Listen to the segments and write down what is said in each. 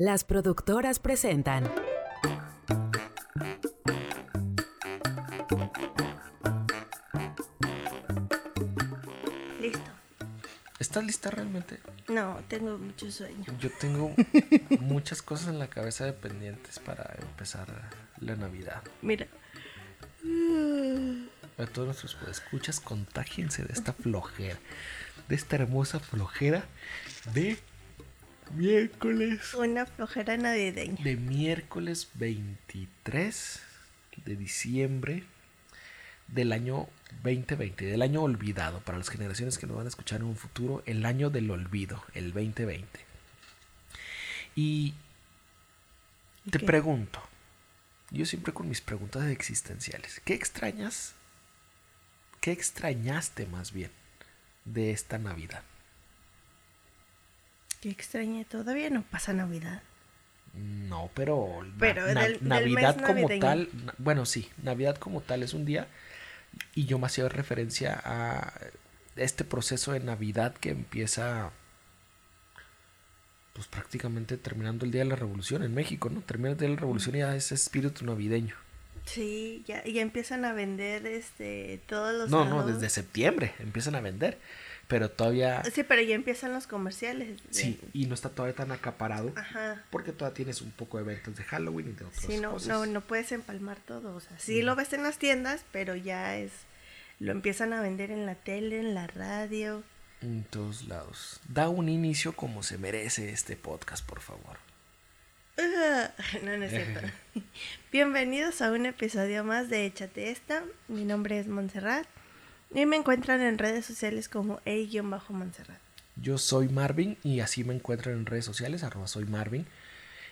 Las productoras presentan. Listo. ¿Estás lista realmente? No, tengo mucho sueño. Yo tengo muchas cosas en la cabeza de pendientes para empezar la Navidad. Mira. A todos nuestros escuchas, contágiense de esta flojera, de esta hermosa flojera de miércoles. Una flojera navideña. De miércoles 23 de diciembre del año 2020, del año olvidado, para las generaciones que nos van a escuchar en un futuro, el año del olvido, el 2020. Y te pregunto, yo siempre con mis preguntas existenciales, ¿qué extrañas? ¿Qué extrañaste más bien de esta Navidad? Qué extraña. Todavía no pasa Navidad. No, pero, Pero na- del- del Navidad como navideño. tal, bueno, sí, Navidad como tal es un día y yo me hacía referencia a este proceso de Navidad que empieza pues prácticamente terminando el día de la revolución en México, ¿no? Termina el día de la revolución y ya es espíritu navideño. Sí, ya, ya empiezan a vender este todos los No, no, desde septiembre empiezan a vender, pero todavía Sí, pero ya empiezan los comerciales. de- sí, y no está todavía tan acaparado Ajá. porque todavía tienes un poco de eventos de Halloween y de otras Sí, no, cosas. no, no puedes empalmar todo. O sea, sí lo ves en las tiendas, pero ya es. Lo empiezan a vender en la tele, en la radio. En todos lados. Da un inicio como se merece este podcast, por favor. No, no es cierto. Bienvenidos a un episodio más de Échate Esta. Mi nombre es Montserrat y me encuentran en redes sociales como E-Montserrat. Yo soy Marvin y así me encuentran en redes sociales, arroba soy Marvin.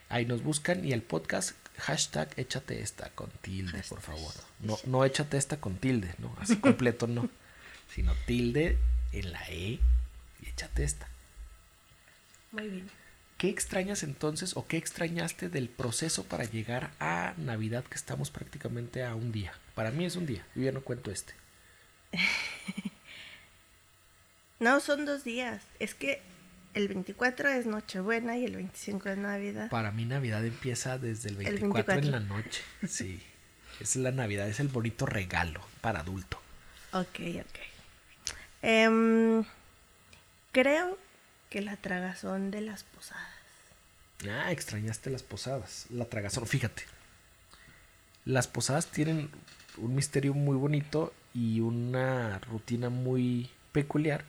Ahí nos buscan y el podcast hashtag échate esta con tilde, por favor. No, no échate esta con tilde, no, así completo no. Sino tilde en la E y échate esta. Muy bien. ¿Qué extrañas entonces o qué extrañaste del proceso para llegar a Navidad que estamos prácticamente a un día? Para mí es un día, yo ya no cuento este. No, son dos días. Es que el 24 es Nochebuena y el 25 es Navidad. Para mí Navidad empieza desde el El 24, en 24. la noche. Sí. Es la Navidad, es el bonito regalo para adulto. Ok, ok. Em, creo que la tragazón de las posadas. Ah, extrañaste las posadas, la tragazón. Fíjate, las posadas tienen un misterio muy bonito y una rutina muy peculiar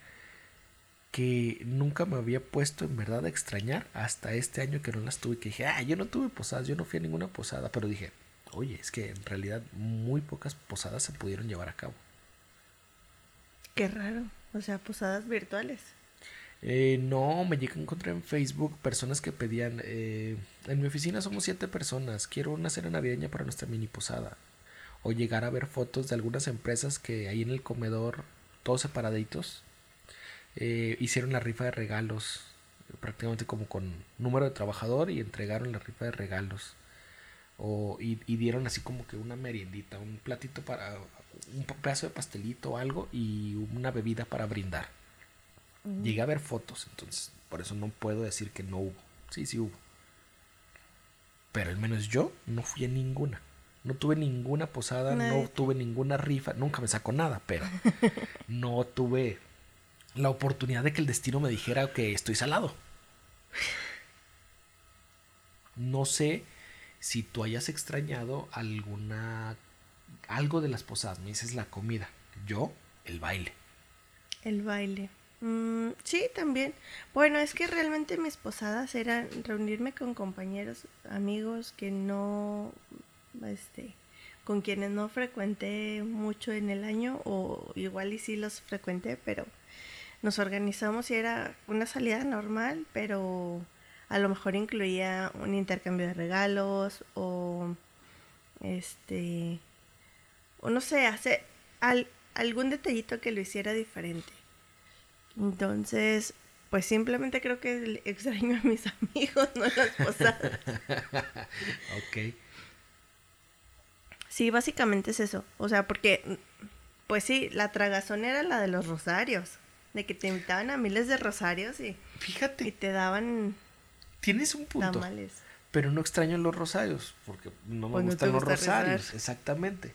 que nunca me había puesto en verdad a extrañar hasta este año que no las tuve. Que dije, ah, yo no tuve posadas, yo no fui a ninguna posada, pero dije, oye, es que en realidad muy pocas posadas se pudieron llevar a cabo. Qué raro. O sea, posadas virtuales. Eh, no, me llegué a encontrar en Facebook personas que pedían, eh, en mi oficina somos siete personas, quiero una cena navideña para nuestra mini posada. O llegar a ver fotos de algunas empresas que ahí en el comedor, todos separaditos, eh, hicieron la rifa de regalos, prácticamente como con número de trabajador y entregaron la rifa de regalos. O, y, y dieron así como que una meriendita, un platito para, un pedazo de pastelito o algo y una bebida para brindar. Llegué a ver fotos, entonces por eso no puedo decir que no hubo. Sí, sí hubo. Pero al menos yo no fui a ninguna. No tuve ninguna posada, no tuve ninguna rifa, nunca me sacó nada, pero no tuve la oportunidad de que el destino me dijera que estoy salado. No sé si tú hayas extrañado alguna algo de las posadas. Me dices la comida, yo el baile. El baile. Mm, sí, también. Bueno, es que realmente mis posadas eran reunirme con compañeros, amigos que no, este, con quienes no frecuenté mucho en el año o igual y sí los frecuenté, pero nos organizamos y era una salida normal, pero a lo mejor incluía un intercambio de regalos o este o no sé, hacer al- algún detallito que lo hiciera diferente. Entonces, pues simplemente creo que extraño a mis amigos, no las posadas. ok. Sí, básicamente es eso. O sea, porque, pues sí, la tragazón era la de los rosarios. De que te invitaban a miles de rosarios y, y Fíjate te daban tienes un punto. Tamales. Pero no extraño los rosarios, porque no me Pues no gustan los rosarios, rezar. exactamente.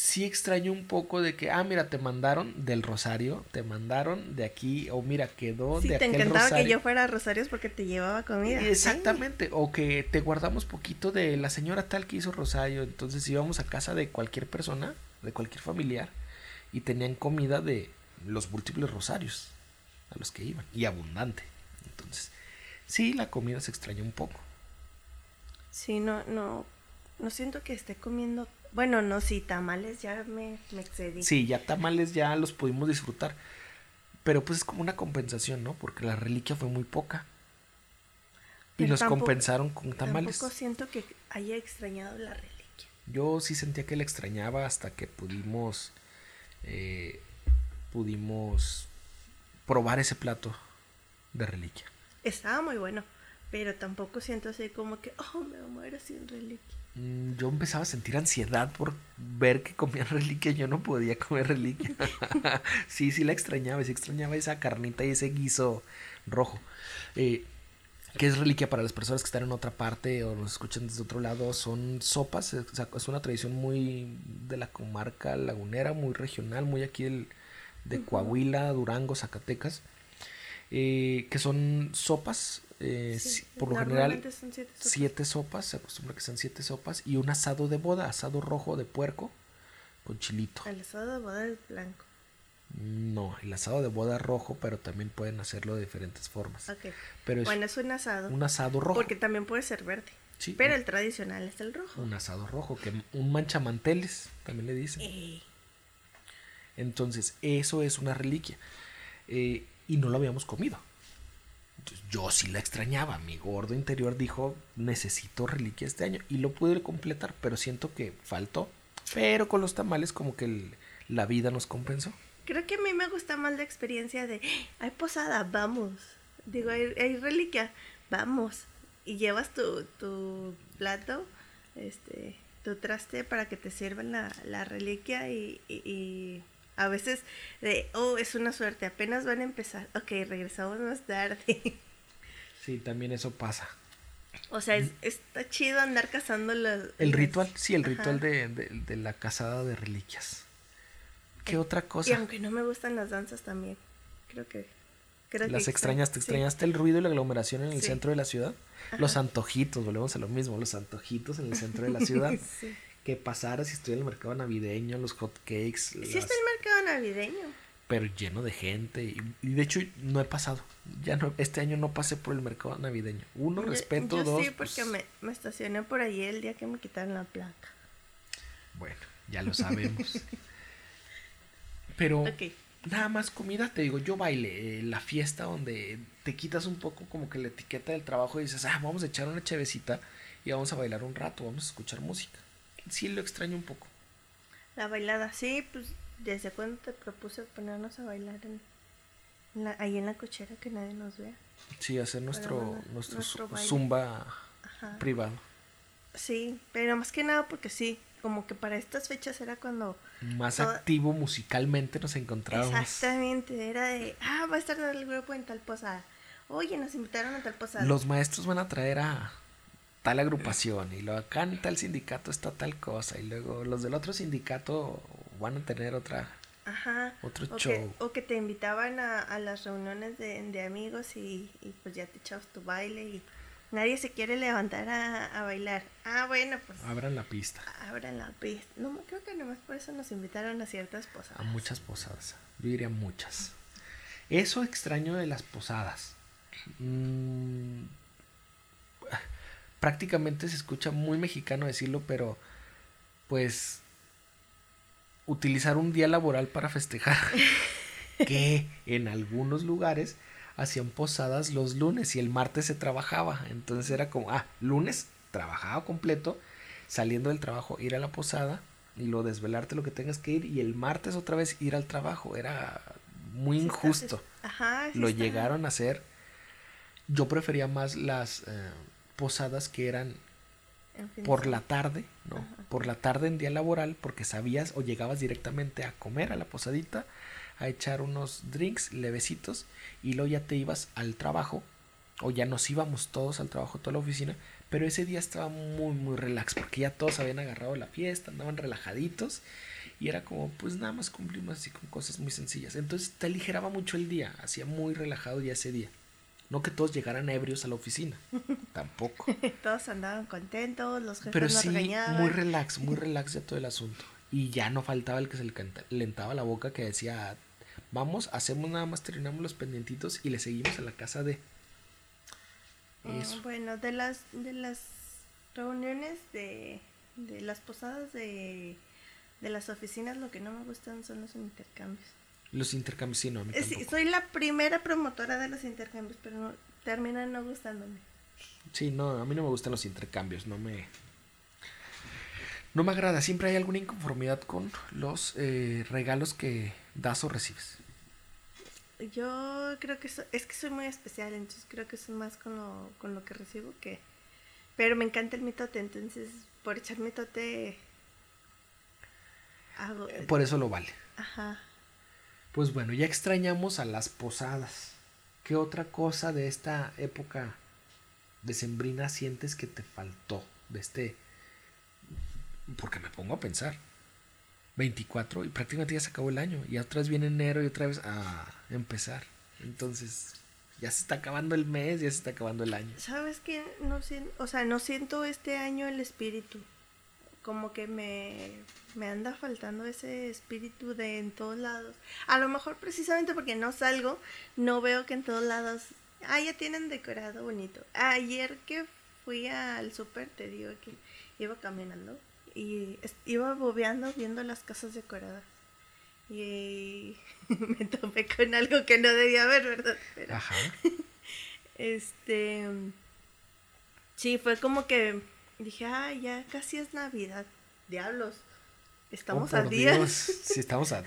Sí extraño un poco de que, ah, mira, te mandaron del rosario, te mandaron de aquí, o mira, quedó Sí, de te aquel encantaba rosario. que yo fuera a Rosarios porque te llevaba comida. Exactamente, o que te guardamos poquito de la señora tal que hizo rosario, entonces íbamos a casa de cualquier persona, de cualquier familiar, y tenían comida de los múltiples rosarios a los que iban, y abundante. Entonces, sí, la comida se extraña un poco. Sí, no, no, no siento que esté comiendo. Bueno, no, sí, tamales ya me, me excedí. Sí, ya tamales ya los pudimos disfrutar, pero pues es como una compensación, ¿no? Porque la reliquia fue muy poca. Y Pero nos tampoco- compensaron con tamales. Tampoco siento que haya extrañado la reliquia. Yo sí sentía que la extrañaba hasta que pudimos eh, pudimos probar ese plato de reliquia. Estaba muy bueno, pero tampoco siento así como que, oh, me muero sin reliquia. Mm, Yo empezaba a sentir ansiedad por ver que comían reliquia, yo no podía comer reliquia. sí, sí la extrañaba, sí extrañaba esa carnita y ese guiso rojo. Eh, que es reliquia para las personas que están en otra parte o nos escuchan desde otro lado, son sopas, o sea, es una tradición muy de la comarca lagunera, muy regional, muy aquí del, de Coahuila, Durango, Zacatecas, eh, que son sopas, eh, Sí, por lo general son siete sopas. siete sopas, se acostumbra que sean siete sopas y un asado de boda, asado rojo de puerco con chilito. El asado de boda es blanco. No, el asado de boda rojo, pero también pueden hacerlo de diferentes formas. Pero es Bueno, es un asado. un asado rojo. Porque también puede ser verde. Sí, Pero un- el tradicional es el rojo. un asado rojo, que un manchamanteles, también le dicen. Entonces, eso es una reliquia. Eh, y no lo habíamos comido. Yo sí la extrañaba. Mi gordo interior dijo, necesito reliquia este año. Y lo pude completar, pero siento que faltó. Pero con los tamales como que la vida nos compensó. Creo que a mí me gusta más la experiencia de, "Ah, hay posada, vamos. Digo, hay, reliquia, vamos. Y llevas tu, tu plato, este, tu traste para que te sirvan la, la reliquia y a veces de, oh, es una suerte, apenas van a empezar. Ok, regresamos más tarde. Sí, también eso pasa. o sea, es- está chido andar cazando los... El las- ritual, sí, el Ajá. ritual de, de- de la casada de reliquias. ¿Qué otra Y cosa? aunque no me gustan las danzas también, creo que... Creo que ¿Las extra- extrañas? ¿Te sí. extrañaste el ruido y la aglomeración en el Sí. centro de la ciudad? Los antojitos, volvemos a lo mismo, los antojitos en el centro de la ciudad. Sí. Que pasara si estoy en el mercado navideño, los hot cakes, Sí las- está el mercado navideño. pero lleno de gente. Y, y de hecho no he pasado. Ya no, este año no pasé por el mercado navideño. Uno, Yo- respeto, yo dos. sí, porque pues, me, me estacioné por allí el día que me quitaron la placa. Bueno, ya lo sabemos. pero nada más comida, te digo, yo baile, eh, la fiesta donde te quitas un poco como que la etiqueta del trabajo y dices, ah, vamos a echar una chevecita y vamos a bailar un rato, vamos a escuchar música. Sí lo extraño un poco. La bailada, sí, pues desde cuando te propuse ponernos a bailar en, la- ahí en la cochera que nadie nos vea. Sí, hacer nuestro, bueno, nuestro, zumba Ajá. privado. Sí, pero más que nada porque sí, como que para estas fechas era cuando... Más Toda- activo musicalmente nos encontrábamos. Exactamente, era de, ah, va a estar el grupo en tal posada. Oye, nos invitaron a tal posada. Los maestros van a traer a tal agrupación y luego acá en tal sindicato está tal cosa y luego los del otro sindicato van a tener otra Ajá. Otro o show. Que, o que te invitaban a, a las reuniones de, de amigos y, y pues ya te echabas tu baile y nadie se quiere levantar a, a bailar. Ah, bueno, pues abran la pista abran la pista. No, creo que nomás por eso nos invitaron a ciertas posadas. a muchas posadas. Yo diría muchas. Eso extraño de las posadas. Mm, prácticamente se escucha muy mexicano decirlo, pero pues utilizar un día laboral para festejar. que en algunos lugares hacían posadas los lunes y el martes se trabajaba. Entonces era como, ah, lunes trabajaba completo, saliendo del trabajo ir a la posada y lo desvelarte lo que tengas que ir y el martes otra vez ir al trabajo. Era muy Sí está- injusto. Ajá. sí lo está llegaron a hacer. Yo prefería más las eh, posadas que eran por la tarde, ¿no? Por la tarde en día laboral, porque sabías o llegabas directamente a comer a la posadita, a echar unos drinks levecitos y luego ya te ibas al trabajo o ya nos íbamos todos al trabajo, toda la oficina, pero ese día estaba muy, muy relax, porque ya todos habían agarrado la fiesta, andaban relajaditos, y era como, pues nada más cumplimos así con cosas muy sencillas. Entonces te aligeraba mucho el día, hacía muy relajado ya ese día. No que todos llegaran ebrios a la oficina, tampoco. todos andaban contentos, los jefes Pero sí, muy relax, muy relax ya todo el asunto. Y ya no faltaba el que se le lentaba la boca que decía, vamos, hacemos nada más, terminamos los pendientitos y le seguimos a la casa de... Ah, bueno, de las, de las reuniones de, de las posadas de, de las oficinas, lo que no me gustan son los intercambios. Los intercambios, sí, no, a mí sí, soy la primera promotora de los intercambios, pero no, terminan no gustándome. Sí, no, a mí no me gustan los intercambios, no me... No me agrada, siempre hay alguna inconformidad con los eh, regalos que das o recibes. Yo creo que es que soy muy especial, entonces creo que es más con lo, con lo que recibo que... Pero me encanta el mitote, entonces por echar mitote... Hago... Eh, por eso lo vale. Ajá. Pues bueno, ya extrañamos a las posadas. ¿Qué otra cosa de esta época decembrina sientes que te faltó? De este... Porque me pongo a pensar. 24 y prácticamente ya se acabó el año. Y otra vez viene enero y otra vez a empezar. Entonces, ya se está acabando el mes, ya se está acabando el año. ¿Sabes qué? No o sea, no siento este año el espíritu. Como que me, me anda faltando ese espíritu de en todos lados. A lo mejor precisamente porque no salgo, no veo que en todos lados, ah, ya tienen decorado bonito. Ayer que fui al súper, te digo que iba caminando y iba bobeando viendo las casas decoradas. Y me topé con algo que no debía haber, ¿verdad? Ajá. este. Sí, fue como que dije, ah, ya casi es Navidad. Diablos. Estamos oh, a días. Sí, estamos a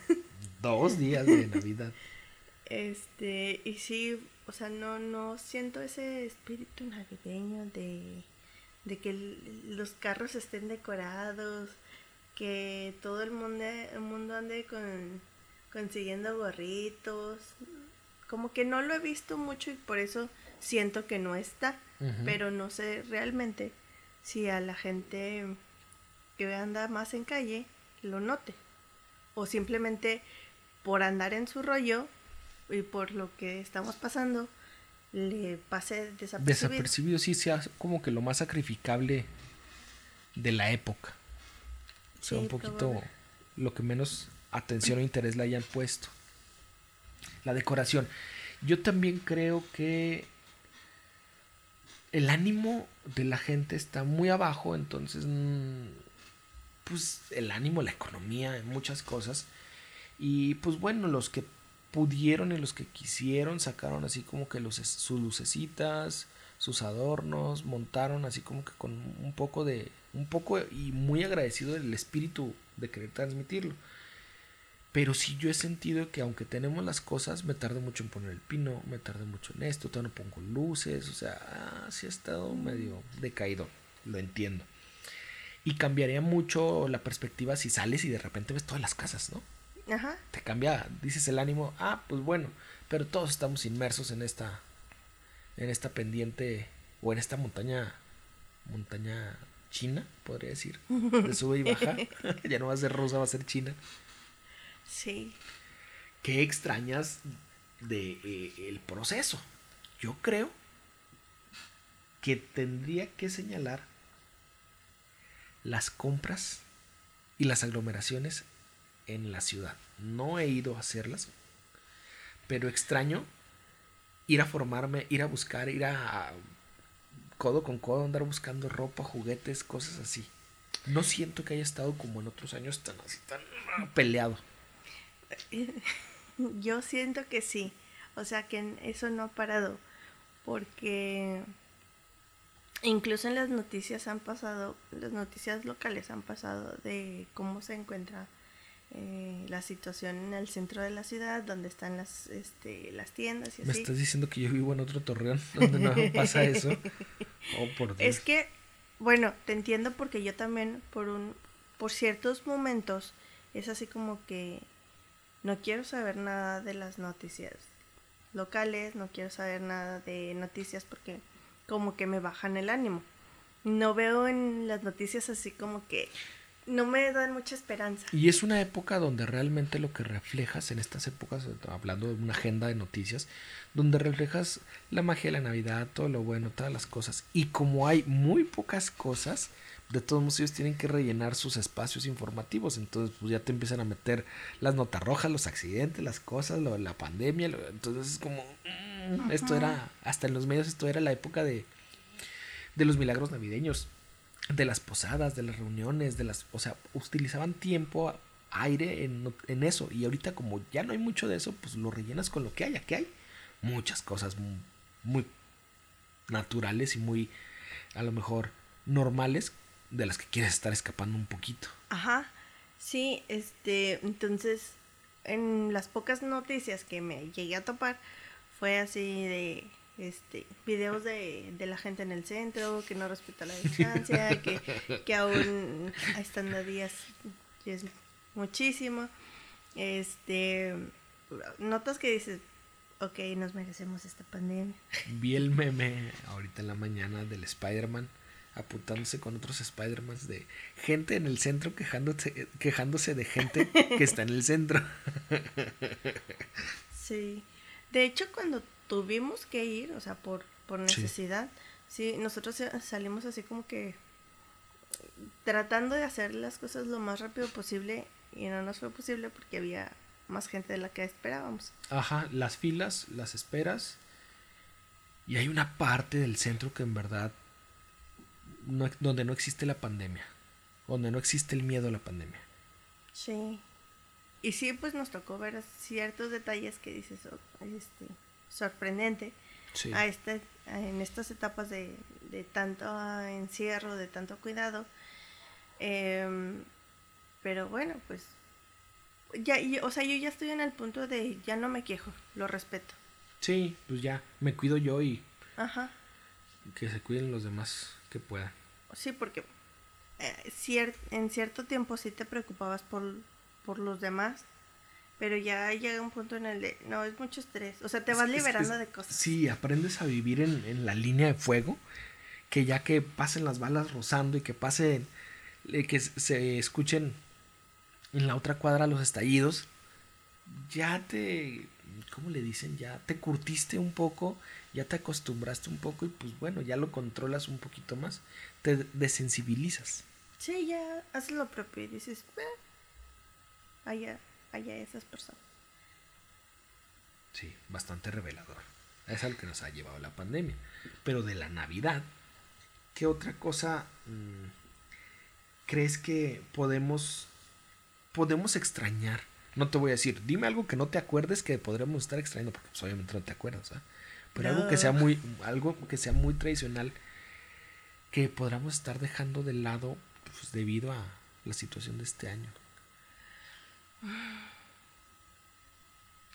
dos días de Navidad. Este, y sí, o sea, no, no siento ese espíritu navideño de de que los carros estén decorados, que todo el mundo, el mundo ande con, consiguiendo gorritos. Como que no lo he visto mucho y por eso siento que no está. Pero no sé realmente si a la gente que anda más en calle lo note. O simplemente por andar en su rollo y por lo que estamos pasando, le pase desapercibido. Desapercibido, sí, sea como que lo más sacrificable de la época. O sea, un poquito lo que menos atención o interés le hayan puesto. La decoración. Yo también creo que el ánimo de la gente está muy abajo, entonces, mm, pues el ánimo, la economía, muchas cosas. Y pues bueno, los que pudieron y los que quisieron sacaron así como que sus lucecitas, sus adornos, montaron así como que con un poco de, un poco y muy agradecido del espíritu de querer transmitirlo. Pero sí yo he sentido que aunque tenemos las cosas, me tarde mucho en poner el pino, me tarde mucho en esto, todavía no pongo luces, o sea, ah, sí ha estado medio decaído, lo entiendo. Y cambiaría mucho la perspectiva si sales y de repente ves todas las casas, ¿no? Te cambia, dices el ánimo, ah, pues bueno, pero todos estamos inmersos en esta, en esta pendiente o en esta montaña, montaña china, podría decir, de sube y baja, ya no va a ser rosa, va a ser china. Sí. ¿Qué extrañas de eh, el proceso? Yo creo que tendría que señalar las compras y las aglomeraciones en la ciudad. No he ido a hacerlas, pero extraño ir a formarme, ir a buscar, ir a codo con codo, andar buscando ropa, juguetes, cosas así. No siento que haya estado como en otros años tan así, tan peleado. Yo siento que sí. O sea que eso no ha parado. Porque incluso en las noticias han pasado, las noticias locales han pasado de cómo se encuentra eh, la situación en el centro de la ciudad, donde están las, este, las tiendas y ¿Me estás diciendo que yo vivo en otro torreón donde no pasa eso? Oh, por Es que, bueno, te entiendo porque yo también, por, un, por ciertos momentos, es así como que no quiero saber nada de las noticias. locales, no quiero saber nada de noticias porque como que me bajan el ánimo. No veo en las noticias así como que no me dan mucha esperanza. Y es una época donde realmente lo que reflejas en estas épocas, hablando de una agenda de noticias, donde reflejas la magia de la Navidad, todo lo bueno, todas las cosas. Y como hay muy pocas cosas, de todos modos ellos tienen que rellenar sus espacios informativos. Entonces, pues ya te empiezan a meter las notas rojas, los accidentes, las cosas, lo, la pandemia. entonces es como, mm, esto era, hasta en los medios, esto era la época de, de los milagros navideños de las posadas, de las reuniones, de las, o sea, utilizaban tiempo, aire en, en, eso. Y ahorita como ya no hay mucho de eso, pues lo rellenas con lo que haya, que hay muchas cosas muy, naturales y muy, a lo mejor, normales de las que quieres estar escapando un poquito. Ajá, sí, este, entonces, en las pocas noticias que me llegué a topar, fue así de este, videos de, de, la gente en el centro, que no respeta la distancia, que, que aún días es muchísimo. Este, notas que dices, ok, nos merecemos esta pandemia. Vi el meme ahorita en la mañana del Spider-Man apuntándose con otros Spider-Mans de gente en el centro quejándose, quejándose de gente que está en el centro. Sí. De hecho, cuando tuvimos que ir, o sea, por, por necesidad. Sí. nosotros salimos así como que tratando de hacer las cosas lo más rápido posible y no nos fue posible porque había más gente de la que esperábamos. Ajá, las filas, las esperas. Y hay una parte del centro que en verdad no, donde no existe la pandemia, donde no existe el miedo a la pandemia. Sí. Y sí, pues nos tocó ver ciertos detalles que dices, oh, este, sorprendente a este, en estas etapas de, de, tanto encierro, de tanto cuidado. Em, pero bueno, pues ya, o sea, yo ya estoy en el punto de ya no me quejo, lo respeto. Sí, pues ya, me cuido yo y Ajá. que se cuiden los demás que puedan. Sí, porque eh, en cierto tiempo sí te preocupabas por, por los demás pero ya llega un punto en el de, no, es mucho estrés, o sea, te vas liberando de cosas. Sí, aprendes a vivir en, la línea de fuego, que ya que pasen las balas rozando y que pasen, eh, que se escuchen en la otra cuadra los estallidos, ya te, ¿cómo le dicen? Ya te curtiste un poco, ya te acostumbraste un poco y pues bueno, ya lo controlas un poquito más, te desensibilizas. Sí, ya haces lo propio y dices, eh, allá haya esas personas. Sí, bastante revelador. Es algo que nos ha llevado la pandemia. Pero de la Navidad, ¿qué otra cosa mm, crees que podemos, podemos extrañar? No te voy a decir, dime algo que no te acuerdes que podremos estar extrañando, porque pues, obviamente no te acuerdas, Pero algo que sea muy, algo que sea muy tradicional, que podamos estar dejando de lado pues, debido a la situación de este año.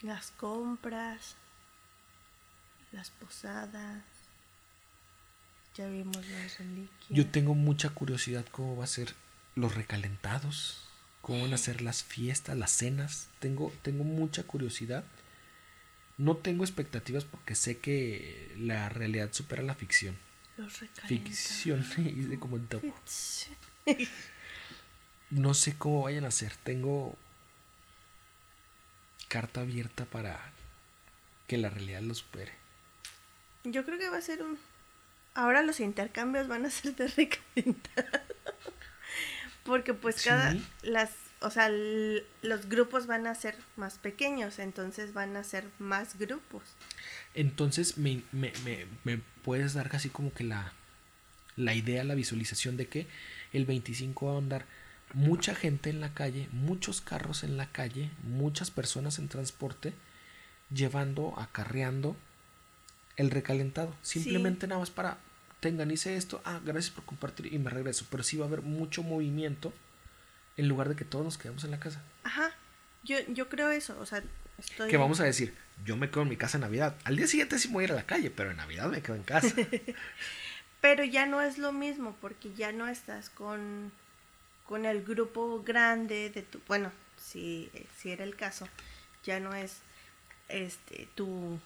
Las compras, las posadas, ya vimos las reliquias. Yo tengo mucha curiosidad cómo va a ser los recalentados, cómo van a ser las fiestas, las cenas. Tengo, tengo mucha curiosidad. No tengo expectativas porque sé que la realidad supera la ficción. Los. Ficción, y como en No sé cómo vayan a ser. Tengo carta abierta para que la realidad lo supere. Yo creo que va a ser un... Ahora los intercambios van a ser de recalentado. Porque pues cada... Las... O sea, los grupos van a ser más pequeños, entonces van a ser más grupos. Entonces me, me, me, me puedes dar casi como que la, la idea, la visualización de que el 25 va a andar mucha gente en la calle, muchos carros en la calle, muchas personas en transporte, llevando, acarreando el recalentado. Simplemente nada más para, tengan, hice esto, ah, gracias por compartir y me regreso. Pero sí va a haber mucho movimiento en lugar de que todos nos quedemos en la casa. Ajá, yo, yo creo eso, o sea, estoy... Que vamos a decir, yo me quedo en mi casa en Navidad. Al día siguiente sí voy a ir a la calle, pero en Navidad me quedo en casa. pero ya no es lo mismo porque ya no estás con con el grupo grande de tu, bueno, si, si era el caso, ya no es este tu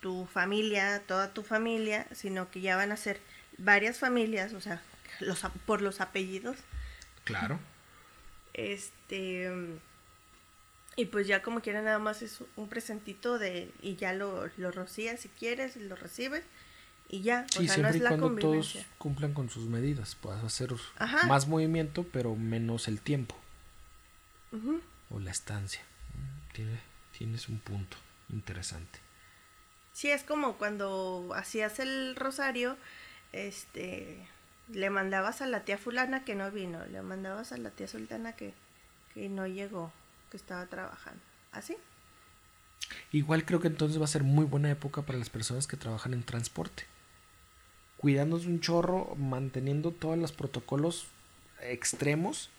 tu familia, toda tu familia, sino que ya van a ser varias familias, o sea, los, por los apellidos. Claro. Este. Y pues ya como quiera nada más es un presentito de. Y ya lo, lo rocías si quieres, lo recibes. Y ya. Sí, o sea, no siempre es y la cuando todos cumplan con sus medidas. Puedes hacer Ajá. más movimiento, pero menos el tiempo o la estancia. Mm, Tiene, tienes un punto interesante. Sí, es como cuando hacías el rosario, este, le mandabas a la tía fulana que no vino, le mandabas a la tía sultana que, que no llegó, que estaba trabajando. ¿Así? Igual creo que entonces va a ser muy buena época para las personas que trabajan en transporte. Cuidándose un chorro, manteniendo todos los protocolos extremos.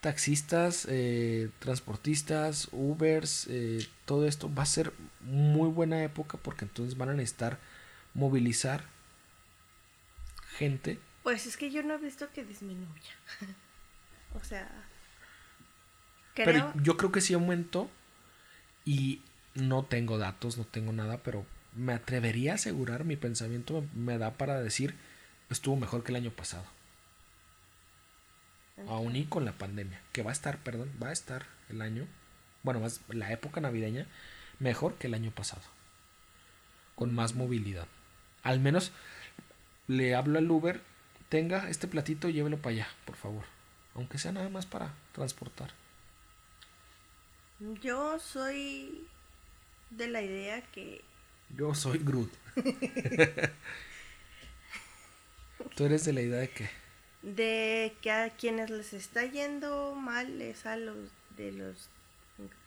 Taxistas, eh, transportistas, Ubers, eh, todo esto va a ser muy buena época porque entonces van a necesitar movilizar gente. Pues es que yo no he visto que disminuya. o sea, creo, Pero yo creo que sí aumentó y no tengo datos, no tengo nada, pero me atrevería a asegurar, mi pensamiento me, da para decir, estuvo mejor que el año pasado. Aún y con la pandemia, que va a estar, perdón, va a estar el año, bueno, más la época navideña, mejor que el año pasado. Con más movilidad. Al menos le hablo al Uber, tenga este platito, llévelo para allá, por favor. Aunque sea nada más para transportar. yo soy de la idea que Yo soy Groot. Tú eres de la idea de que de que a quienes les está yendo mal es a los de los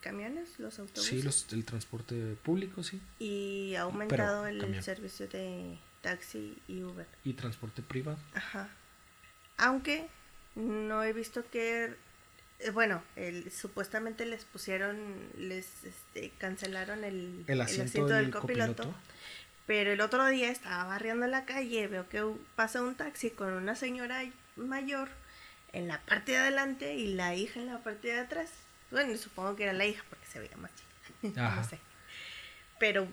camiones, los autobuses. sí, los, el transporte público, sí. Y ha aumentado el camión. servicio de taxi y Uber. Y transporte privado. Ajá. Aunque no he visto que, eh, bueno, el, supuestamente les pusieron, les este, cancelaron el, El asiento, del, copiloto. Pero el otro día estaba barriendo la calle, veo que pasa un taxi con una señora mayor en la parte de adelante y la hija en la parte de atrás. Bueno, supongo que era la hija porque se veía más chica. Ajá. no sé. Pero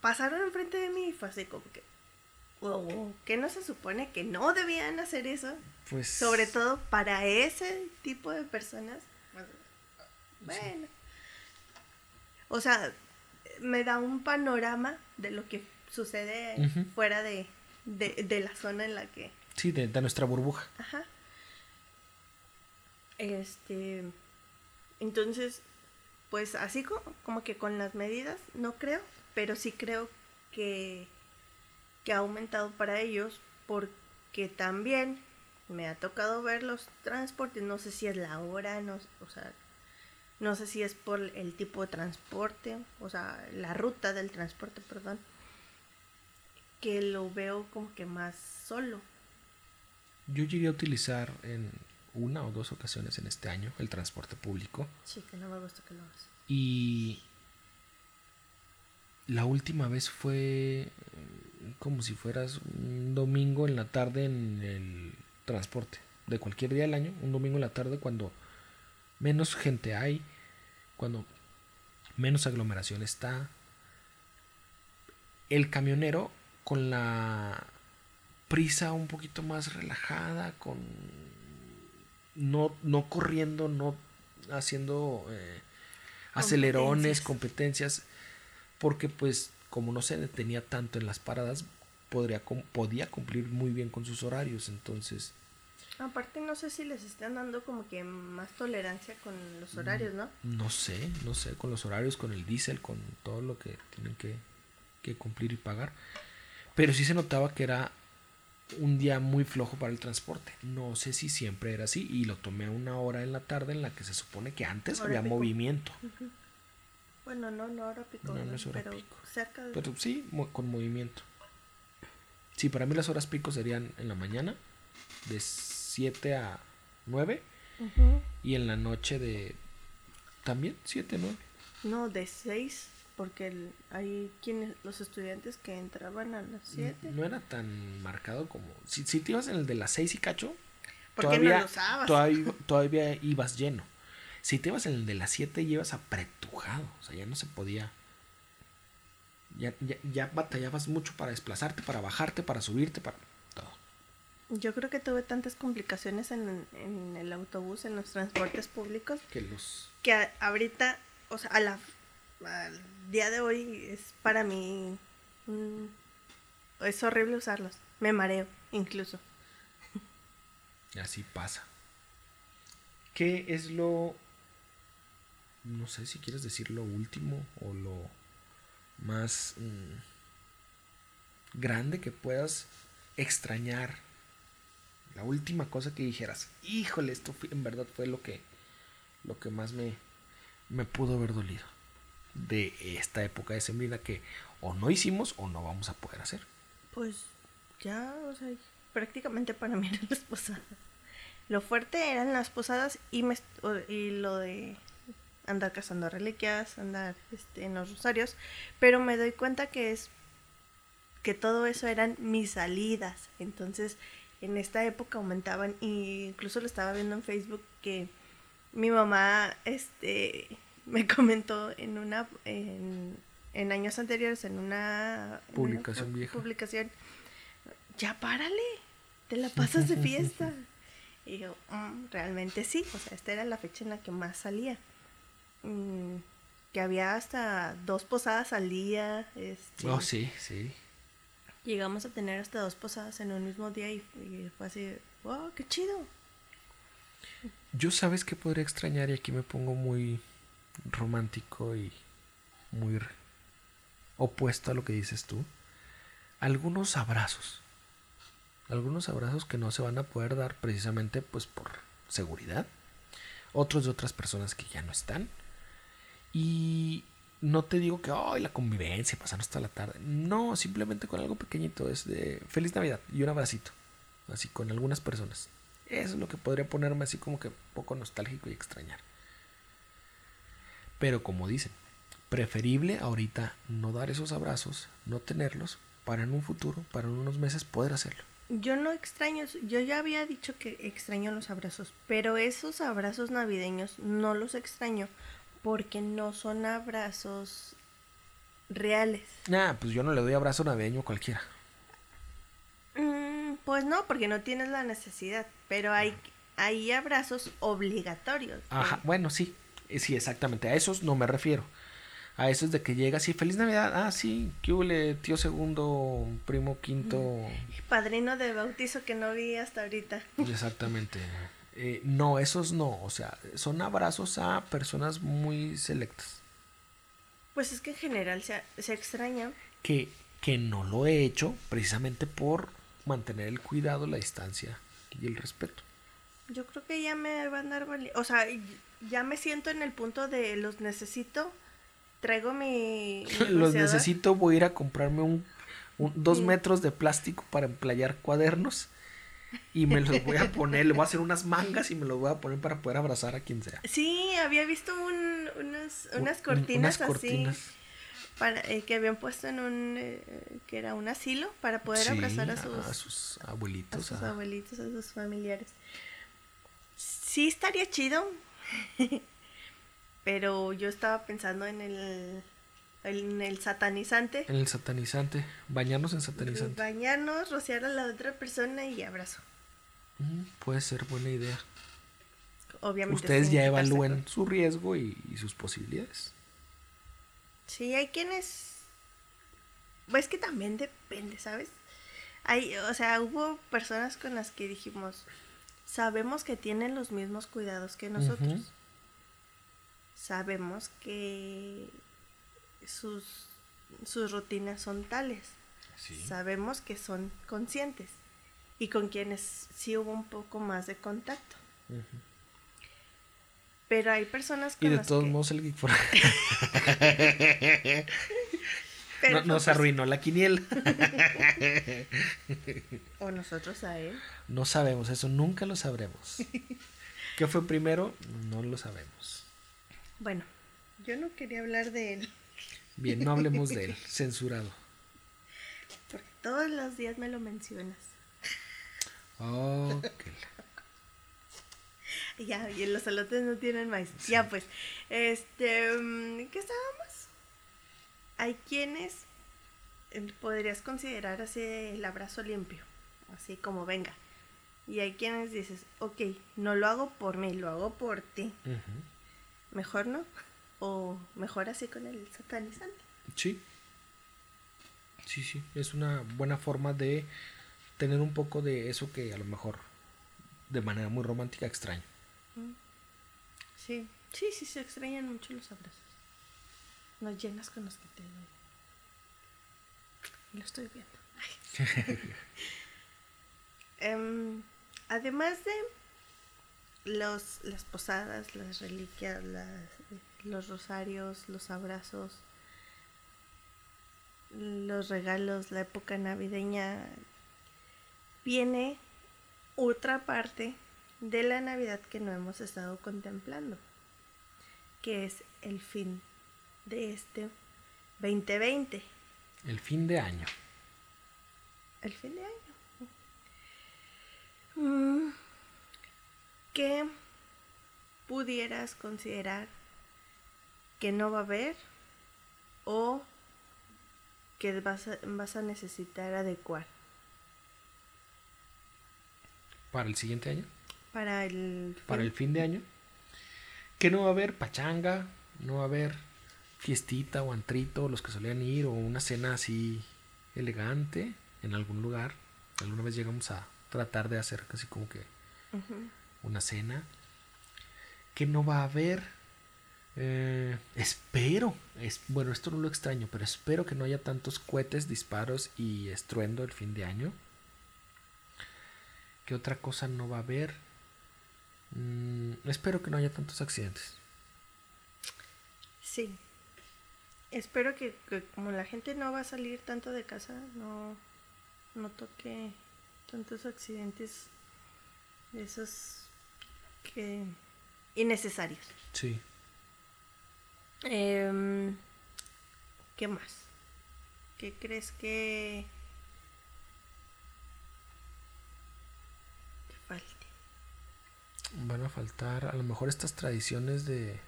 pasaron enfrente de mí y fue así como que, wow, que no se supone que no debían hacer eso. Pues. Sobre todo para ese tipo de personas. Bueno. O sea, me da un panorama de lo que sucede fuera de, de, de la zona en la que... Sí, de, de nuestra burbuja. Ajá. Este... Entonces, pues así co- como que con las medidas, no creo, pero sí creo que, que ha aumentado para ellos porque también me ha tocado ver los transportes, no sé si es la hora, no, o sea, no sé si es por el tipo de transporte, o sea, la ruta del transporte, perdón, que lo veo como que más solo. Yo llegué a utilizar en una o dos ocasiones en este año el transporte público. Sí, que no me gusta que lo hagas. Y la última vez fue como si fueras un domingo en la tarde en el transporte. De cualquier día del año, un domingo en la tarde cuando menos gente hay, cuando menos aglomeración está. El camionero con la prisa un poquito más relajada, con no, no corriendo, no haciendo eh, acelerones, Competencias. competencias, porque pues como no se detenía tanto en las paradas, podría, podía cumplir muy bien con sus horarios, entonces Aparte, no sé si les están dando como que más tolerancia con los horarios, ¿no? no sé, no sé, con los horarios, con el diésel, con todo lo que tienen que, que cumplir y pagar, pero sí se notaba que era un día muy flojo para el transporte. No sé si siempre era así y lo tomé a una hora en la tarde en la que se supone que antes había pico. movimiento. Bueno, no, no hora pico, No, no es hora pero pico. cerca de... Pero sí, con movimiento. Sí, para mí las horas pico serían en la mañana, de 7 a 9, Ujú. y en la noche de también 7 a 9. No, de 6, porque el- hay quienes, los estudiantes que entraban a las 7. No era tan marcado como. Si, si te ibas en el de las 6 y cacho, ¿Por qué no todavía, lo todavía, todavía ibas lleno. Si te ibas en el de las 7, ibas apretujado. O sea, ya no se podía. Ya, ya, ya batallabas mucho para desplazarte, para bajarte, para subirte, para todo. Yo creo que tuve tantas complicaciones en, en el autobús, en los transportes públicos, Que los... que a- ahorita, o sea, a la, al día de hoy es para mí, es horrible usarlos. Me mareo, incluso. Así pasa. ¿Qué es lo... No sé si quieres decir lo último o lo más mm, grande que puedas extrañar? La última cosa que dijeras, híjole, esto en verdad fue lo que, lo que más me, me pudo haber dolido de esta época de sembrina que o no hicimos o no vamos a poder hacer. Pues ya, o sea, prácticamente para mí eran las posadas. Lo fuerte eran las posadas y, me, y lo de andar cazando reliquias, andar este, en los rosarios, pero me doy cuenta que es que todo eso eran mis salidas. Entonces, en esta época aumentaban, y incluso lo estaba viendo en Facebook que mi mamá este me comentó en una en, en años anteriores en una en una Publicación pu- vieja. publicación ya párale te la pasas de fiesta y yo "Mm, realmente sí o sea esta era la fecha en la que más salía Mm, que había hasta dos posadas al día este, Oh, sí, sí. llegamos a tener hasta dos posadas en un mismo día y, y fue así wow qué chido Yo sabes que podría extrañar y aquí me pongo muy romántico y muy opuesto a lo que dices tú. Algunos abrazos. Algunos abrazos que no se van a poder dar precisamente pues por seguridad. Otros de otras personas que ya no están. Y no te digo que ay la convivencia, pasan hasta la tarde. No, simplemente con algo pequeñito. Es de feliz Navidad y un abracito. Así con algunas personas. Eso es lo que podría ponerme así como que un poco nostálgico y extrañar. Pero como dicen, preferible ahorita no dar esos abrazos, no tenerlos, para en un futuro, para en unos meses poder hacerlo. Yo no extraño, yo ya había dicho que extraño los abrazos, pero esos abrazos navideños no los extraño porque no son abrazos reales. Nah, pues yo no le doy abrazo navideño a cualquiera. Mm, pues no, porque no tienes la necesidad, pero hay, hay abrazos obligatorios. Ajá, bueno, sí, eh, sí, exactamente. A esos no me refiero. A esos de que llegas y feliz Navidad. Ah, sí, ¿qué huele? Tío segundo, primo quinto. Padrino de bautizo que no vi hasta ahorita. Exactamente. Eh, no, esos no. O sea, son abrazos a personas muy selectas. Pues es que en general se, se extraña. Que, que no lo he hecho precisamente por mantener el cuidado, la distancia y el respeto. Yo creo que ya me va a vali- O sea, ya me siento en el punto de los necesito. Traigo mi. mi Los necesito, voy a ir a comprarme un, un- dos metros de plástico para emplayar cuadernos y me los voy a poner, le voy a hacer unas mangas y me los voy a poner para poder abrazar a quien sea. Sí, había visto un, unas, Un- unas un- cortinas unas cortinas. así. Para, eh, que habían puesto en un. eh, que era un asilo para poder Sí, abrazar a sus, a sus a abuelitos. sus a- abuelitos, a sus familiares. Sí, estaría chido. Pero yo estaba pensando en el. En el satanizante. En el satanizante, bañarnos en satanizante. Bañarnos, rociar a la otra persona y abrazo. Mm, puede ser buena idea. Obviamente. Ustedes ya evalúen su riesgo y, y sus posibilidades. Sí, hay quienes. Pues que también depende, ¿sabes? Hay, o sea, hubo personas con las que dijimos, sabemos que tienen los mismos cuidados que nosotros. Sabemos que sus, sus rutinas son tales. Sabemos que son conscientes. Y con quienes sí hubo un poco más de contacto. Pero hay personas con Y de todos que- modos el Geek for- pero no, nos pues, arruinó la quiniela. O nosotros a él. No sabemos, eso nunca lo sabremos. ¿Qué fue primero? No lo sabemos. Bueno, yo no quería hablar de él. Bien, no hablemos de él. Censurado. Porque todos los días me lo mencionas. Oh, qué la- Ya, y los salotes no tienen maíz. Ya pues, este, mm, ¿qué estábamos? Hay quienes eh, podrías considerar así el abrazo limpio, así como venga. Y hay quienes dices, ok, no lo hago por mí, lo hago por ti. Mejor no. O mejor así con el satanizante. Sí. Sí, sí. Es una buena forma de tener un poco de eso que a lo mejor de manera muy romántica extraño. Sí, sí, sí, se extrañan mucho los abrazos. Nos llenas con los que te doy. Lo estoy viendo. Em, además de los, las posadas, las reliquias, las- los rosarios, los abrazos, los regalos, la época navideña, viene otra parte de la Navidad que no hemos estado contemplando, que es el fin de este 2020, El fin de año. el fin de año. Mm, ¿Qué pudieras considerar que no va a haber o que vas a, vas a necesitar adecuar Para el siguiente año. para el Para fin? el fin de año. Que no va a haber pachanga. No va a haber fiestita o antrito. Los que solían ir. O una cena así elegante. En algún lugar. Alguna vez llegamos a tratar de hacer casi como que. Una cena que no va a haber. eh, espero, es, bueno, esto no lo extraño, pero espero que no haya tantos cohetes, disparos y estruendo el fin de año. ¿Qué otra cosa no va a haber? Mm, espero que no haya tantos accidentes. Sí. Espero que, como la gente no va a salir tanto de casa, no, no toque tantos accidentes de esos que innecesarios. Sí. Em, ¿Qué más? ¿Qué crees que, que falte? Van a faltar a lo mejor estas tradiciones de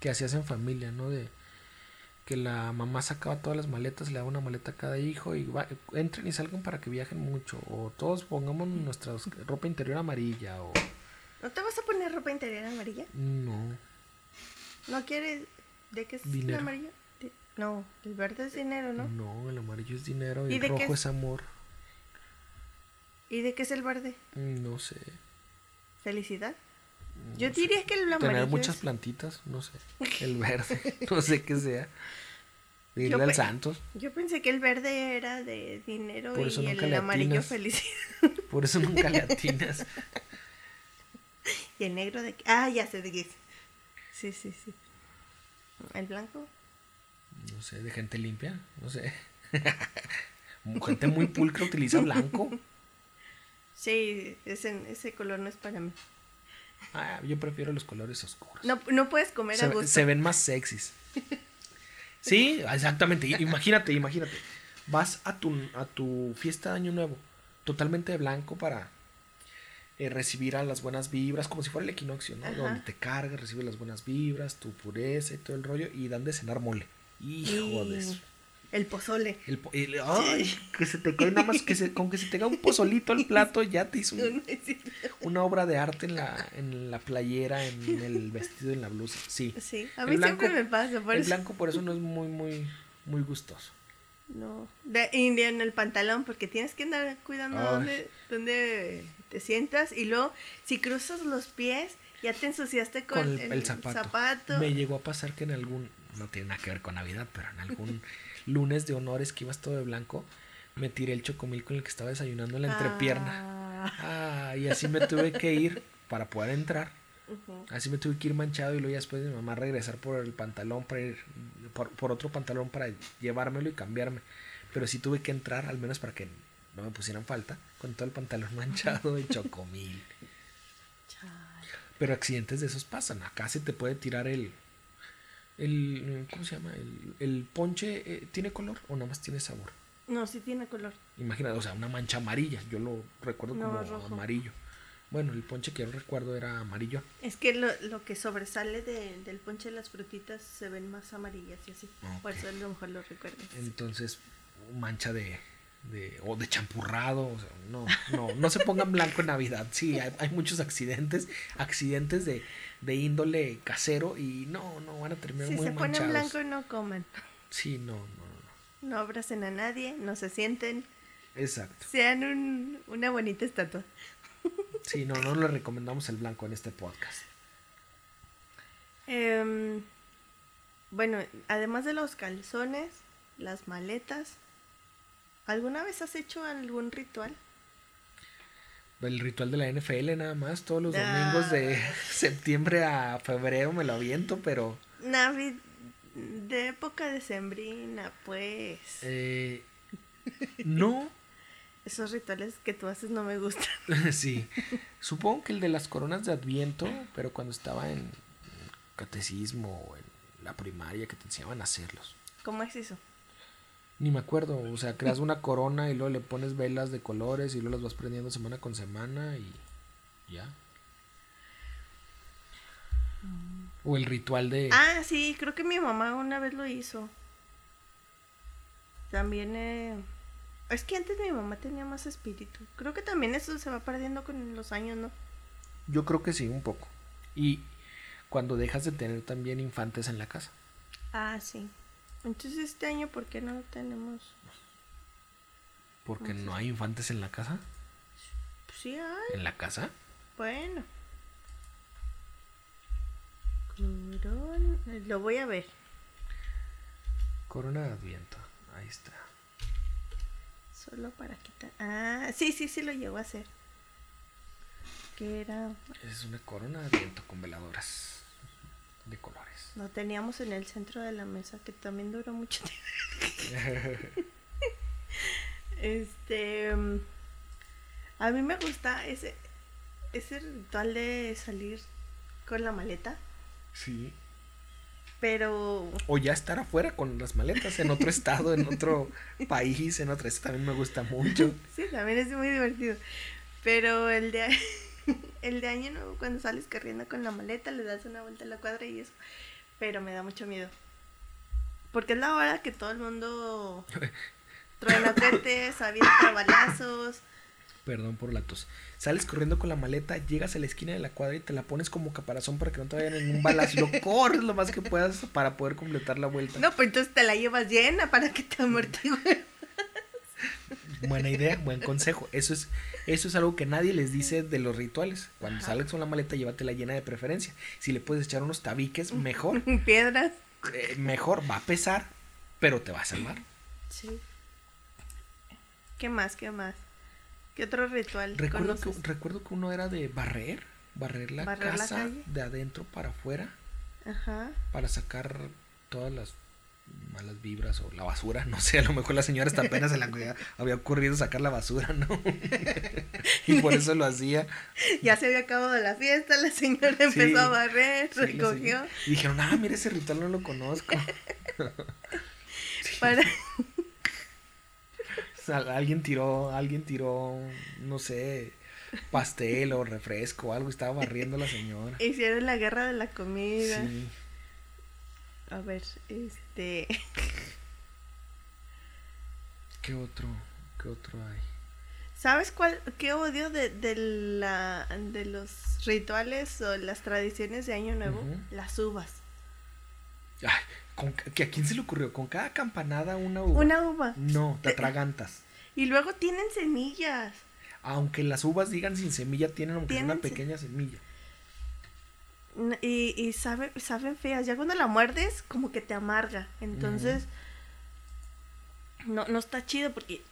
que hacías en familia, ¿no? De que la mamá sacaba todas las maletas, le daba una maleta a cada hijo y va- entren y salgan para que viajen mucho. O todos pongamos nuestra ropa interior amarilla. O ¿No te vas a poner ropa interior amarilla? no. ¿No quieres? ¿De qué es el amarillo? No, el verde es dinero, ¿no? No, el amarillo es dinero y, ¿Y el rojo es? es amor. ¿Y de qué es el verde? No sé. ¿Felicidad? Yo no sé. diría que el amarillo Tener muchas es- plantitas, no sé. El verde, no sé qué sea. Yo al Santos. Yo pensé que el verde era de dinero y el amarillo felicidad. Por eso nunca le atinas. Y el negro de... Ah, ya sé de qué es. Sí, sí, sí. ¿El blanco? No sé, de gente limpia, no sé. gente muy pulcra utiliza blanco. Sí, ese, ese color no es para mí. Ah, yo prefiero los colores oscuros. No, no puedes comer a gusto. se ven más sexys. Sí, exactamente. Imagínate, imagínate. Vas a tu, a tu fiesta de Año Nuevo totalmente de blanco para eh, recibir a las buenas vibras, como si fuera el equinoccio, ¿no? Ajá. Donde te cargas, recibes las buenas vibras, tu pureza y todo el rollo, y dan de cenar mole. Hijo de eso. El pozole. El, po- el- ay, que se te cae nada más que se, con que se te cae un pozolito al plato ya te hizo un- una obra de arte en la, en la playera, en el vestido, en la blusa. Sí. Sí, a mí blanco- siempre me pasa. Por el eso. blanco por eso no es muy, muy, muy gustoso. No. De, y en el pantalón, porque tienes que andar cuidando Ay. dónde, dónde te sientas. Y luego, si cruzas los pies, ya te ensuciaste con, Con el, el zapato. zapato. Me llegó a pasar que en algún, no tiene nada que ver con Navidad, pero en algún lunes de honores que ibas todo de blanco, me tiré el chocomil con el que estaba desayunando en la entrepierna. Ah, Ah, y así me tuve que ir para poder entrar. Así me tuve que ir manchado y luego ya después de mi mamá regresar por el pantalón para ir por, por otro pantalón para llevármelo y cambiarme. Pero sí tuve que entrar, al menos para que no me pusieran falta, con todo el pantalón manchado de chocomil. Pero accidentes de esos pasan. Acá se te puede tirar el. el ¿Cómo se llama? El, el ponche eh, tiene color o nada más tiene sabor. No, sí tiene color. Imagínate, o sea, una mancha amarilla. Yo lo recuerdo No, como rojo. amarillo. Bueno, el ponche que yo recuerdo era amarillo. Es que lo, lo que sobresale de- del ponche de las frutitas se ven más amarillas y así. Por eso a lo mejor lo recuerdas. Entonces, mancha de, de o de champurrado, o sea, no, no, no se pongan blanco en Navidad. Sí, hay, hay muchos accidentes, accidentes de, de índole casero y no, no van a terminar Si muy se ponen manchados. blanco, no coman. Sí, no, no, no. No abracen a nadie, no se sienten. Exacto. Sean un- una bonita estatua. Sí, no, no le recomendamos el blanco en este podcast. Em, bueno, además de los calzones, las maletas, ¿alguna vez has hecho algún ritual? El ritual de la NFL nada más, todos los domingos de septiembre a febrero me lo aviento, pero Navid de época decembrina, pues. eh, no, Esos rituales que tú haces no me gustan. sí. Supongo que el de las coronas de Adviento, pero cuando estaba en catecismo o en la primaria que te enseñaban a hacerlos. ¿Cómo es eso? Ni me acuerdo, o sea, creas una corona y luego le pones velas de colores y luego las vas prendiendo semana con semana y ya. O el ritual de... Ah, sí, creo que mi mamá una vez lo hizo. También, eh, es que antes mi mamá tenía más espíritu. Creo que también eso se va perdiendo con los años, ¿no? Yo creo que sí, un poco. Y cuando dejas de tener también infantes en la casa. Ah, sí. Entonces este año, ¿por qué no tenemos? Porque no hay infantes en la casa. Pues sí hay. ¿En la casa? Bueno. Corona- Lo voy a ver. Corona de Adviento. Ahí está. Solo para quitar. Ah, sí, sí, sí lo llegó a hacer. Que era. Es una corona de Adviento con veladoras de colores. Lo teníamos en el centro de la mesa, que también duró mucho tiempo. Este. A mí me gusta ese, ese ritual de salir con la maleta, sí. pero. O ya estar afuera con las maletas en otro estado, en otro país, en otra. Eso también me gusta mucho. Sí, también es muy divertido. Pero el de. El de año nuevo, cuando sales corriendo con la maleta, le das una vuelta a la cuadra y eso. Pero me da mucho miedo. Porque es la hora que todo el mundo truena cohetes, avienta balazos. Perdón por la tos. Sales corriendo con la maleta, llegas a la esquina de la cuadra y te la pones como caparazón para que no te vayan en un balazo. Lo corres lo más que puedas para poder completar la vuelta. No, pues entonces te la llevas llena para que te amortigue. Buena idea, buen consejo. Eso es, eso es algo que nadie les dice de los rituales. Cuando sales con la maleta, llévatela llena de preferencia. Si le puedes echar unos tabiques, mejor. Piedras. Eh, mejor, va a pesar, pero te va a salvar. Sí. ¿Qué más? ¿Qué más? ¿Qué otro ritual Recuerdo que, recuerdo que uno era de barrer, barrer la ¿Barrer la casa de adentro para afuera, Ajá. para sacar todas las malas vibras o la basura. No sé, a lo mejor la señora hasta apenas se le había- ocurrido sacar la basura, ¿no? y por eso lo hacía. Ya se había acabado la fiesta, la señora empezó Sí, a barrer, Sí, recogió. Y dijeron, ah, mira ese ritual no lo conozco. Para... O sea, alguien tiró, alguien tiró, no sé, pastel o refresco o algo, estaba barriendo la señora. Hicieron la guerra de la comida. Sí. A ver, este. ¿Qué otro? ¿Qué otro hay? ¿Sabes cuál? ¿Qué odio de, de, la, de los rituales o las tradiciones de Año Nuevo? Las uvas. Ay, con, ¿que ¿a quién se le ocurrió? Con cada campanada una uva. Una uva. No, te atragantas. Y luego tienen semillas. Aunque las uvas digan sin semilla, tienen aunque sea una Tienen se- pequeña semilla. Y, y sabe, saben feas. Ya cuando la muerdes, como que te amarga. Entonces, no, no está chido porque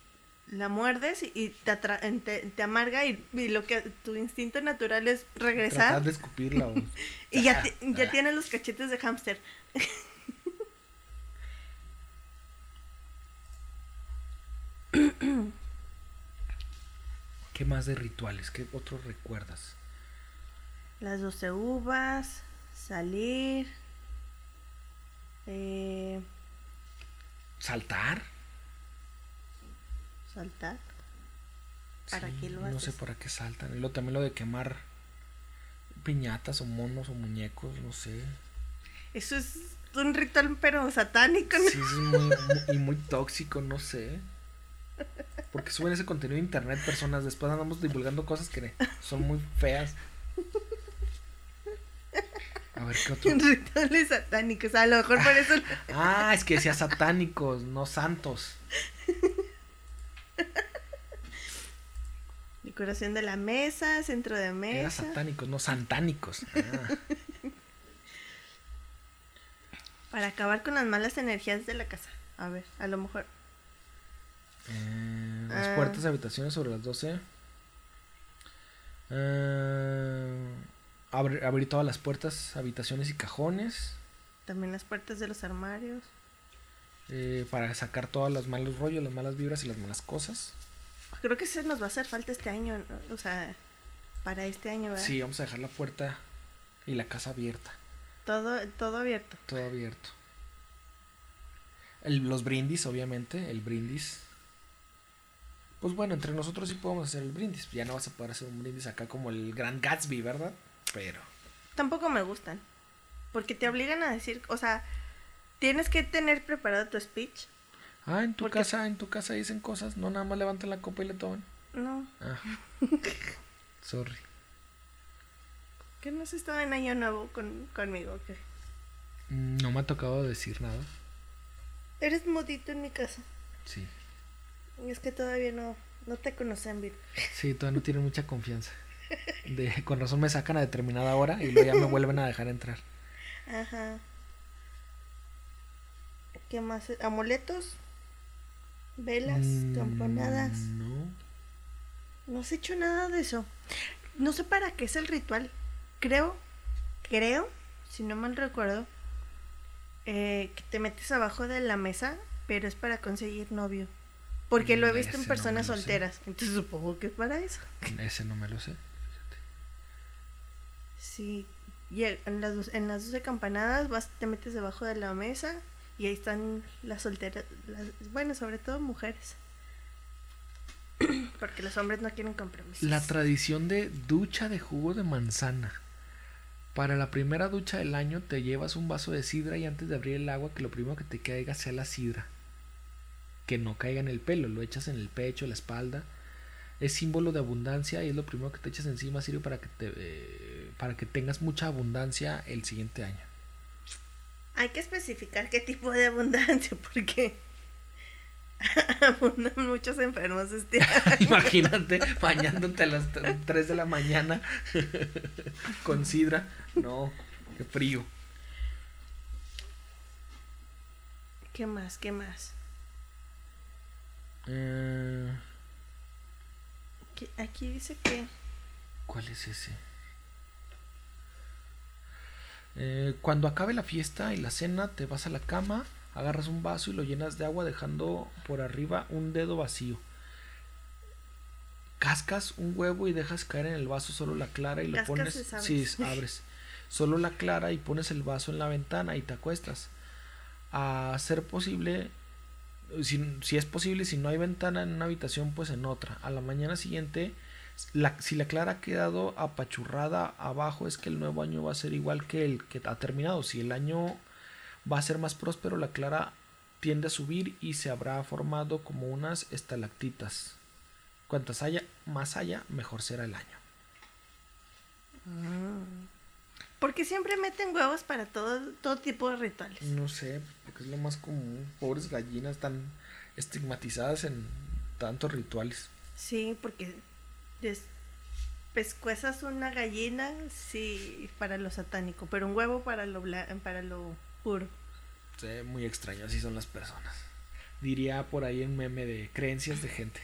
la muerdes y, te, te, te amarga y, y lo que tu instinto natural es regresar. Tratar de escupirla. o- Y ya, ya tienes los cachetes de hámster. ¿Qué más de rituales? ¿Qué otros recuerdas? Las 12 uvas, salir. Eh, ¿Saltar? saltar. ¿Para Sí, qué lo No sé haces? para qué saltan. Y luego también lo de quemar piñatas o monos o muñecos, no sé. Eso es un ritual pero satánico, ¿no? Sí, es muy, muy- y muy tóxico, no sé. Porque suben ese contenido a internet personas, después andamos divulgando cosas que son muy feas. A ver, ¿qué otro? Rituales satánicos. A lo mejor por eso. Ah, es que decía satánicos, no santos. Decoración de la mesa, centro de Era mesa. satánicos, no santánicos. Ah. Para acabar con las malas energías de la casa. A ver, a lo mejor. Eh, las Ah. puertas de habitaciones sobre las 12. Eh, abre- abrir todas las puertas, habitaciones y cajones. También las puertas de los armarios. eh, para sacar todos los malos rollos, las malas vibras y las malas cosas. Creo que eso nos va a hacer falta este año. ¿no? O sea, para este año, ¿verdad? Sí, vamos a dejar la puerta y la casa abierta. Todo, todo abierto. Todo abierto. El- los brindis, obviamente, el brindis. Pues bueno, entre nosotros sí podemos hacer el brindis. Ya no vas a poder hacer un brindis acá como el Gran Gatsby, ¿verdad? Pero. Tampoco me gustan. Porque te obligan a decir, o sea, tienes que tener preparado tu speech. Ah, en tu Porque- casa, en tu casa dicen cosas, no nada más levantan la copa y le toman. No, Ah. Sorry. que no has estado en año nuevo con, conmigo. que Mm, No me ha tocado decir nada. Eres modito en mi casa. Sí. Y es que todavía no, no te conocen bien. Sí, todavía no tienen mucha confianza. De, con razón me sacan a determinada hora y luego ya me vuelven a dejar entrar. Ajá. ¿Qué más? ¿Amuletos? ¿Velas? Mm, ¿Campanadas? No. No has hecho nada de eso. No sé para qué es el ritual. Creo, creo, si no mal recuerdo, eh, que te metes abajo de la mesa, pero es para conseguir novio. Porque lo he Mm, visto en no personas sé. solteras. Entonces supongo que es para eso. Ese no me lo sé. Sí. Y en las, en las 12 campanadas vas, te metes debajo de la mesa y ahí están las solteras. las- bueno, sobre todo mujeres. Porque los hombres no quieren compromisos. La tradición de ducha de jugo de manzana. Para la primera ducha del año te llevas un vaso de sidra y antes de abrir el agua que lo primero que te caiga sea la sidra. Que no caiga en el pelo, lo echas en el pecho, la espalda. Es símbolo de abundancia y es lo primero que te echas encima, sirve para que te eh, para que tengas mucha abundancia el siguiente año. Hay que especificar qué tipo de abundancia, porque abundan muchos enfermos este año. Imagínate bañándote a las 3 de la mañana con sidra. No, qué frío. ¿Qué más? ¿Qué más? Eh, ¿Qué- Aquí dice que ¿Cuál es ese? Eh, cuando acabe la fiesta y la cena, te vas a la cama, agarras un vaso y lo llenas de agua dejando por arriba un dedo vacío. Cascas un huevo y dejas caer en el vaso solo la clara y lo Cascas pones. Sí, es- abres. Solo la clara y pones el vaso en la ventana y te acuestas. A ser posible, si, si es posible, si no hay ventana en una habitación, pues en otra. A la mañana siguiente, la- si la clara ha quedado apachurrada abajo, es que el nuevo año va a ser igual que el que ha terminado. Si el año va a ser más próspero, la clara tiende a subir y se habrá formado como unas estalactitas. Cuantas haya más haya, mejor será el año. porque siempre meten huevos para todo, todo tipo de rituales. No sé, porque es lo más común. Pobres gallinas tan estigmatizadas en tantos rituales. Sí, porque des- pescuezas una gallina, sí, para lo satánico, pero un huevo para lo bla- para lo puro. Sí, muy extraño, así son las personas. Diría por ahí un meme de creencias de gente.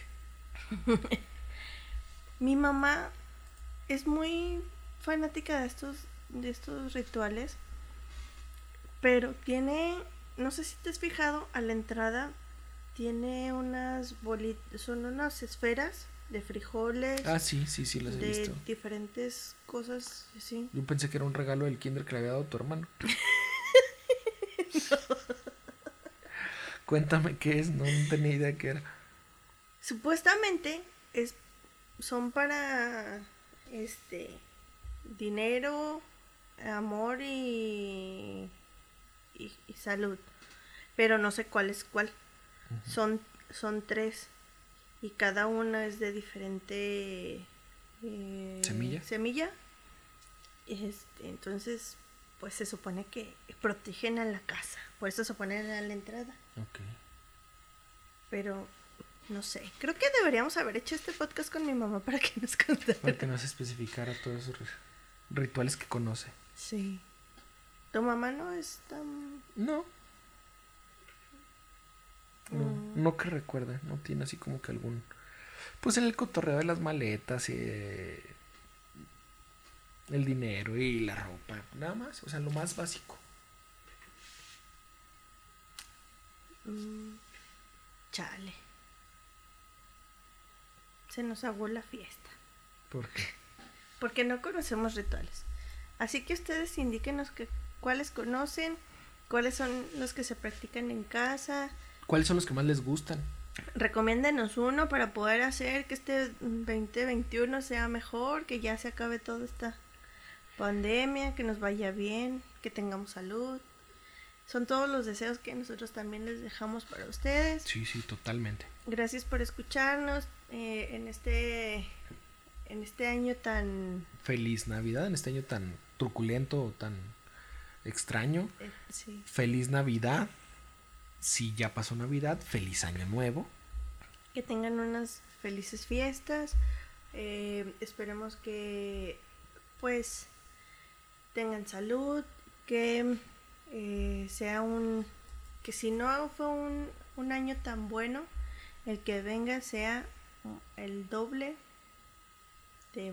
Mi mamá es muy fanática de estos de estos rituales, pero tiene, no sé si te has fijado, a la entrada tiene unas bolitas, son unas esferas de frijoles, Ah, sí, sí, sí, las he de visto. diferentes cosas, así. Yo pensé que era un regalo del kinder que le había dado tu hermano. Cuéntame qué es, no, no tenía idea qué era. Supuestamente es son para este dinero, amor y y, y salud. Pero no sé cuál es cuál. Son, son tres. Y cada una es de diferente eh, ¿Semilla? Semilla. Este, entonces, pues se supone que protegen a la casa. Por eso se ponen a la entrada. Ok. Pero no sé. Creo que deberíamos haber hecho este podcast con mi mamá para que nos contara. Para que nos especificara todos esos ri- rituales que conoce. Sí. ¿Tu mamá no es tan... No. No, Mm. no que recuerde, no tiene así como que algún. Pues en el cotorreo de las maletas y eh, el dinero y la ropa, nada más, o sea, lo más básico. mm, chale. Se nos aguó la fiesta. Porque Porque no conocemos rituales. Así que ustedes indíquenos que, cuáles conocen, cuáles son los que se practican en casa. ¿Cuáles son los que más les gustan? Recomiéndenos uno para poder hacer que este 2021 sea mejor, que ya se acabe toda esta pandemia, que nos vaya bien, que tengamos salud. Son todos los deseos que nosotros también les dejamos para ustedes. Sí, sí, totalmente. Gracias por escucharnos eh, en este en este año tan Feliz Navidad en este año tan truculento o tan extraño. eh, sí, Feliz Navidad. Si ya pasó Navidad, feliz año nuevo. que tengan unas felices fiestas. Eh, esperemos que pues tengan salud, que eh, sea un que si no fue un, un año tan bueno, el que venga sea el doble de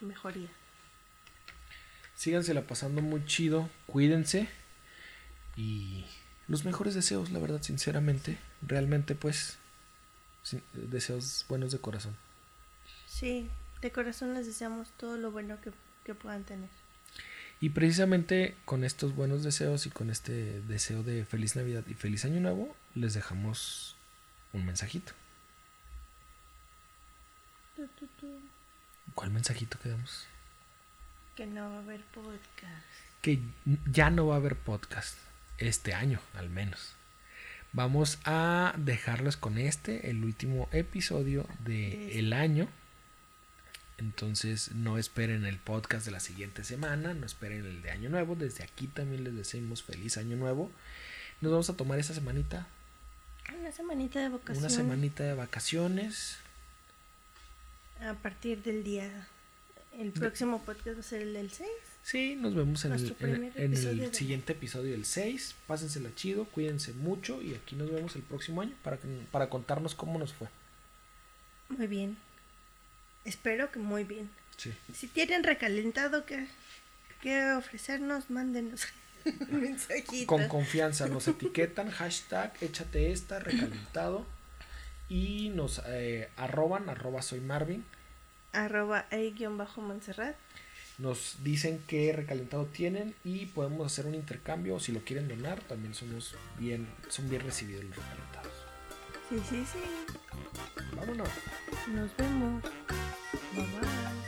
mejoría. Sígansela pasando muy chido, cuídense y los mejores deseos, la verdad, sinceramente, realmente pues deseos buenos de corazón. Sí, de corazón les deseamos todo lo bueno que, que puedan tener. Y precisamente con estos buenos deseos y con este deseo de feliz Navidad y feliz año nuevo, les dejamos un mensajito. ¿Cuál mensajito quedamos? Que no va a haber podcast. que ya no va a haber podcast este año al menos. Vamos a dejarlos con este, el último episodio De del año. Entonces no esperen el podcast de la siguiente semana, no esperen el de año nuevo. Desde aquí también les deseamos feliz año nuevo. Nos vamos a tomar esa semanita, Una semanita de vacaciones. una semanita de vacaciones. A partir del día. El próximo podcast va a ser el del 6. Sí, nos vemos en el, en- el de- siguiente episodio del 6. Pásensela chido, cuídense mucho y aquí nos vemos el próximo año para, para contarnos cómo nos fue. Muy bien. Espero que muy bien. Sí. Si tienen recalentado que, que ofrecernos, mándenos un mensajito. Con confianza nos etiquetan, hashtag échate esta, recalentado. Y nos eh, arroban, arroba soy Marvin. Arroba a-montserrat. Nos dicen qué recalentado tienen y podemos hacer un intercambio. Si lo quieren donar, también somos bien, son bien recibidos los recalentados. Sí, sí, sí. Vámonos. Nos vemos. Bye bye.